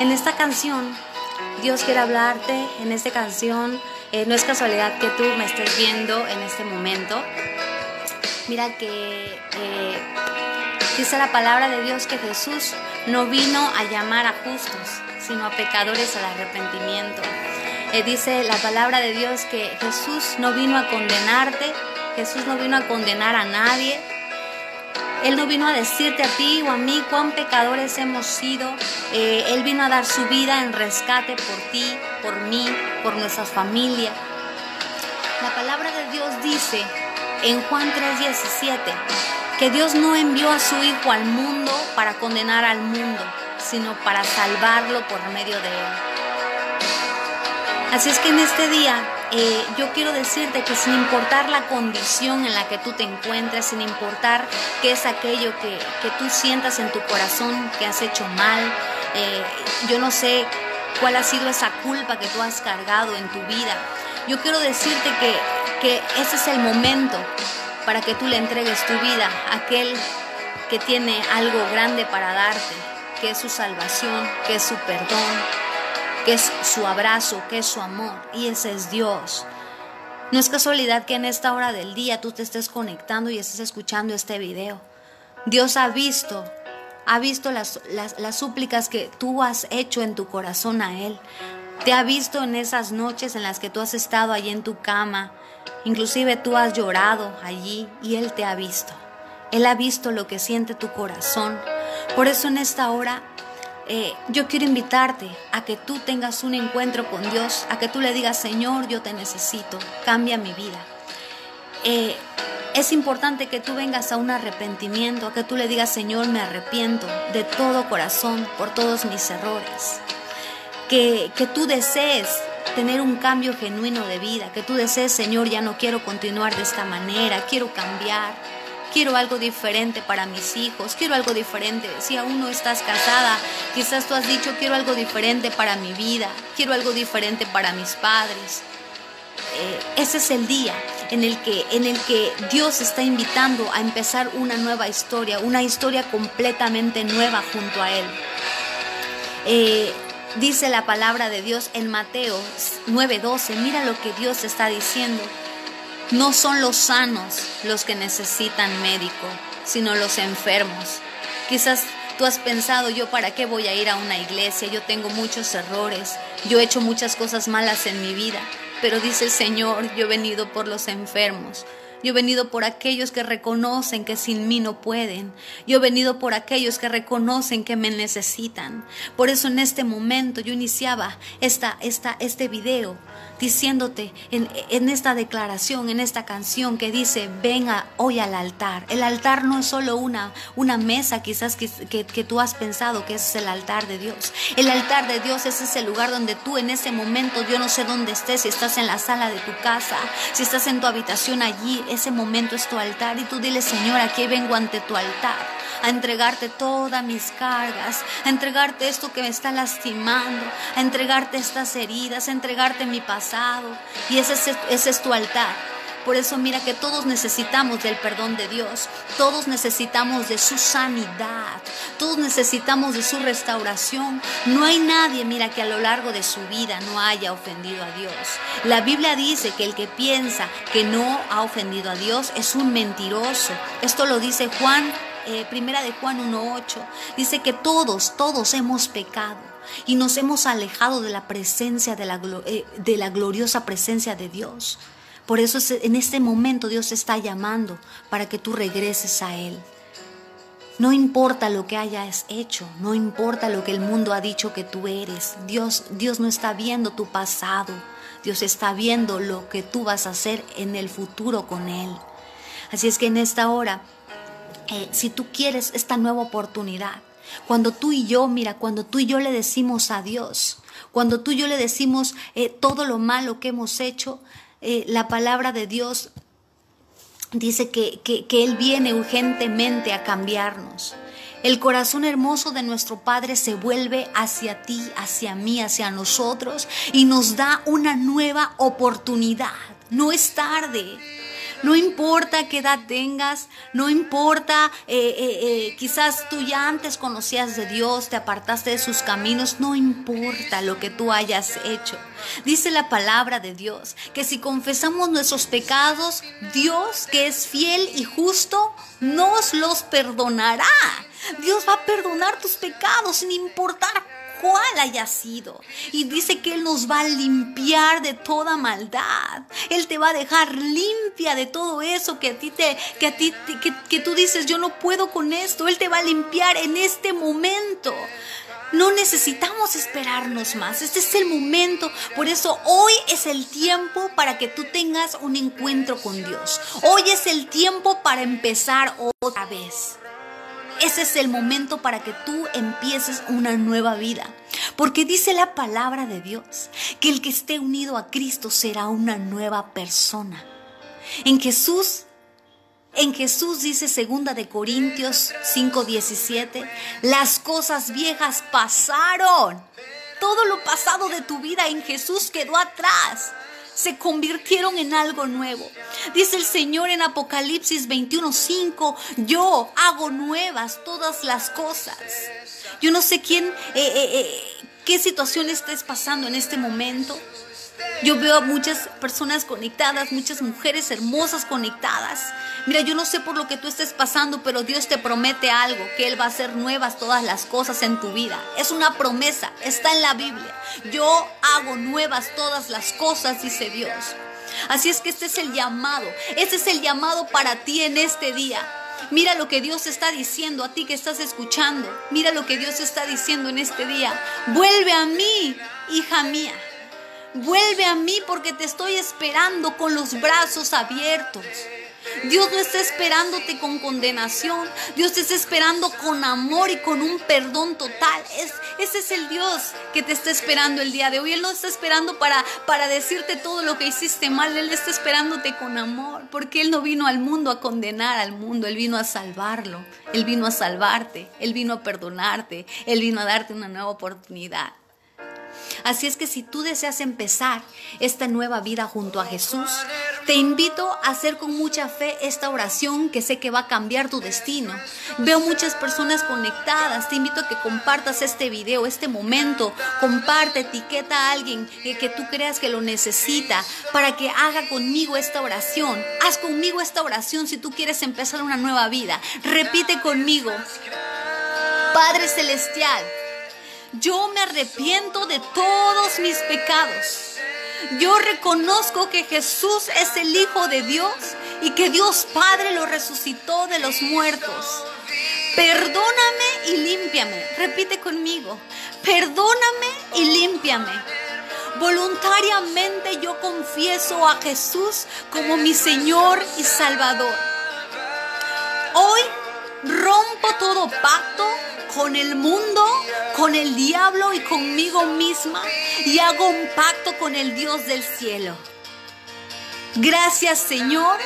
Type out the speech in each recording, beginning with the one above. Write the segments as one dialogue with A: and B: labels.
A: En esta canción, Dios quiere hablarte, en esta canción, eh, no es casualidad que tú me estés viendo en este momento. Mira que eh, dice la palabra de Dios que Jesús no vino a llamar a justos, sino a pecadores al arrepentimiento. Eh, dice la palabra de Dios que Jesús no vino a condenarte, Jesús no vino a condenar a nadie. Él no vino a decirte a ti o a mí cuán pecadores hemos sido. Eh, él vino a dar su vida en rescate por ti, por mí, por nuestra familia. La palabra de Dios dice en Juan 3:17 que Dios no envió a su Hijo al mundo para condenar al mundo, sino para salvarlo por medio de él. Así es que en este día eh, yo quiero decirte que sin importar la condición en la que tú te encuentres, sin importar qué es aquello que, tú sientas en tu corazón que has hecho mal, eh, yo no sé cuál ha sido esa culpa que tú has cargado en tu vida. Yo quiero decirte que, que ese es el momento para que tú le entregues tu vida a aquel que tiene algo grande para darte, que es su salvación, que es su perdón, que es su abrazo, que es su amor, y ese es Dios. No es casualidad que en esta hora del día tú te estés conectando y estés escuchando este video. Dios ha visto, ha visto las, las, súplicas que tú has hecho en tu corazón a Él. Te ha visto en esas noches en las que tú has estado allí en tu cama. Inclusive tú has llorado allí y Él te ha visto. Él ha visto lo que siente tu corazón. Por eso en esta hora eh, yo quiero invitarte a que tú tengas un encuentro con Dios, a que tú le digas, Señor, yo te necesito, cambia mi vida. Eh, es importante que tú vengas a un arrepentimiento, a que tú le digas, Señor, me arrepiento de todo corazón por todos mis errores. Que, que tú desees tener un cambio genuino de vida, que tú desees, Señor, ya no quiero continuar de esta manera, quiero cambiar quiero algo diferente para mis hijos, quiero algo diferente. Si aún no estás casada, quizás tú has dicho, quiero algo diferente para mi vida, quiero algo diferente para mis padres. Eh, ese es el día en el, que, en el que Dios está invitando a empezar una nueva historia, una historia completamente nueva junto a Él. Eh, dice la palabra de Dios en Mateo 9:12, mira lo que Dios está diciendo. No son los sanos los que necesitan médico, sino los enfermos. Quizás tú has pensado, yo para qué voy a ir a una iglesia, yo tengo muchos errores, yo he hecho muchas cosas malas en mi vida, pero dice el Señor, yo he venido por los enfermos, yo he venido por aquellos que reconocen que sin mí no pueden. Yo he venido por aquellos que reconocen que me necesitan. Por eso en este momento yo iniciaba esta, esta, este video diciéndote en, esta declaración, en esta canción que dice, venga hoy al altar. El altar no es solo una, una mesa quizás que, que, tú has pensado que es el altar de Dios. El altar de Dios es ese lugar donde tú en ese momento, yo no sé dónde estés, si estás en la sala de tu casa, si estás en tu habitación allí, ese momento es tu altar y tú dile, Señor, aquí vengo ante tu altar a entregarte todas mis cargas, a entregarte esto que me está lastimando, a entregarte estas heridas, a entregarte mi pasado. Y ese es, tu altar. Por eso mira que todos necesitamos del perdón de Dios, todos necesitamos de su sanidad, todos necesitamos de su restauración. No hay nadie, mira, que a lo largo de su vida no haya ofendido a Dios. La Biblia dice que el que piensa que no ha ofendido a Dios es un mentiroso. Esto lo dice Juan eh, primera de Juan 1.8, dice que todos, todos hemos pecado y nos hemos alejado de la presencia, de la, eh, de la gloriosa presencia de Dios. Por eso en este momento Dios está llamando para que tú regreses a Él. No importa lo que hayas hecho, no importa lo que el mundo ha dicho que tú eres. Dios, Dios no está viendo tu pasado. Dios está viendo lo que tú vas a hacer en el futuro con Él. Así es que en esta hora eh, si tú quieres esta nueva oportunidad, cuando tú y yo, mira, cuando tú y yo le decimos a Dios, cuando tú y yo le decimos eh, todo lo malo que hemos hecho, eh, la palabra de Dios dice que, que Él viene urgentemente a cambiarnos. El corazón hermoso de nuestro Padre se vuelve hacia ti, hacia mí, hacia nosotros y nos da una nueva oportunidad. No es tarde. No importa qué edad tengas, no importa, eh, eh, eh, quizás tú ya antes conocías de Dios, te apartaste de sus caminos, no importa lo que tú hayas hecho. Dice la palabra de Dios que si confesamos nuestros pecados, Dios que es fiel y justo, nos los perdonará. Dios va a perdonar tus pecados sin importar cuál haya sido. Y dice que Él nos va a limpiar de toda maldad. Él te va a dejar limpia de todo eso que a ti te, que a ti, que, que tú dices, yo no puedo con esto. Él te va a limpiar en este momento. No necesitamos esperarnos más. Este es el momento. Por eso hoy es el tiempo para que tú tengas un encuentro con Dios. Hoy es el tiempo para empezar otra vez. Ese es el momento para que tú empieces una nueva vida. Porque dice la palabra de Dios que el que esté unido a Cristo será una nueva persona. En Jesús en Jesús dice segunda de Corintios 5:17, las cosas viejas pasaron. Todo lo pasado de tu vida en Jesús quedó atrás se convirtieron en algo nuevo. Dice el Señor en Apocalipsis 21:5, yo hago nuevas todas las cosas. Yo no sé quién, eh, eh, eh, qué situación estés pasando en este momento. Yo veo a muchas personas conectadas, muchas mujeres hermosas conectadas. Mira, yo no sé por lo que tú estés pasando, pero Dios te promete algo, que Él va a hacer nuevas todas las cosas en tu vida. Es una promesa, está en la Biblia. Yo hago nuevas todas las cosas, dice Dios. Así es que este es el llamado, este es el llamado para ti en este día. Mira lo que Dios está diciendo a ti que estás escuchando. Mira lo que Dios está diciendo en este día. Vuelve a mí, hija mía. Vuelve a mí porque te estoy esperando con los brazos abiertos. Dios no está esperándote con condenación. Dios te está esperando con amor y con un perdón total. Es, ese es el Dios que te está esperando el día de hoy. Él no está esperando para, para decirte todo lo que hiciste mal. Él está esperándote con amor. Porque Él no vino al mundo a condenar al mundo. Él vino a salvarlo. Él vino a salvarte. Él vino a perdonarte. Él vino a darte una nueva oportunidad. Así es que si tú deseas empezar esta nueva vida junto a Jesús, te invito a hacer con mucha fe esta oración que sé que va a cambiar tu destino. Veo muchas personas conectadas. Te invito a que compartas este video, este momento. Comparte, etiqueta a alguien que, tú creas que lo necesita para que haga conmigo esta oración. Haz conmigo esta oración si tú quieres empezar una nueva vida. Repite conmigo. Padre Celestial yo me arrepiento de todos mis pecados. Yo reconozco que Jesús es el Hijo de Dios y que Dios Padre lo resucitó de los muertos. Perdóname y límpiame. Repite conmigo. Perdóname y límpiame. Voluntariamente yo confieso a Jesús como mi Señor y Salvador. Hoy rompo todo pacto con el mundo, con el diablo y conmigo misma y hago un pacto con el Dios del cielo. Gracias Señor,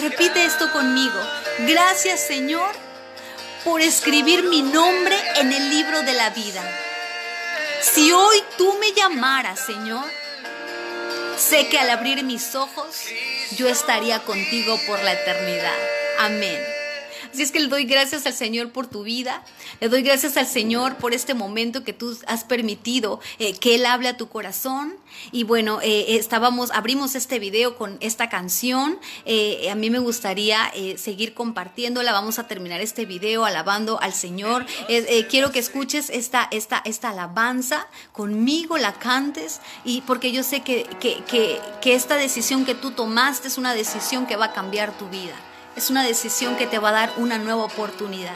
A: repite esto conmigo. Gracias Señor por escribir mi nombre en el libro de la vida. Si hoy tú me llamaras, Señor, sé que al abrir mis ojos yo estaría contigo por la eternidad. Amén. Así es que le doy gracias al Señor por tu vida, le doy gracias al Señor por este momento que tú has permitido eh, que Él hable a tu corazón. Y bueno, eh, estábamos, abrimos este video con esta canción. Eh, a mí me gustaría seguir compartiéndola. Vamos a terminar este video alabando al Señor. quiero que escuches esta, esta, esta alabanza conmigo, la cantes, y porque yo sé que, que, que, que esta decisión que tú tomaste es una decisión que va a cambiar tu vida. Es una decisión que te va a dar una nueva oportunidad.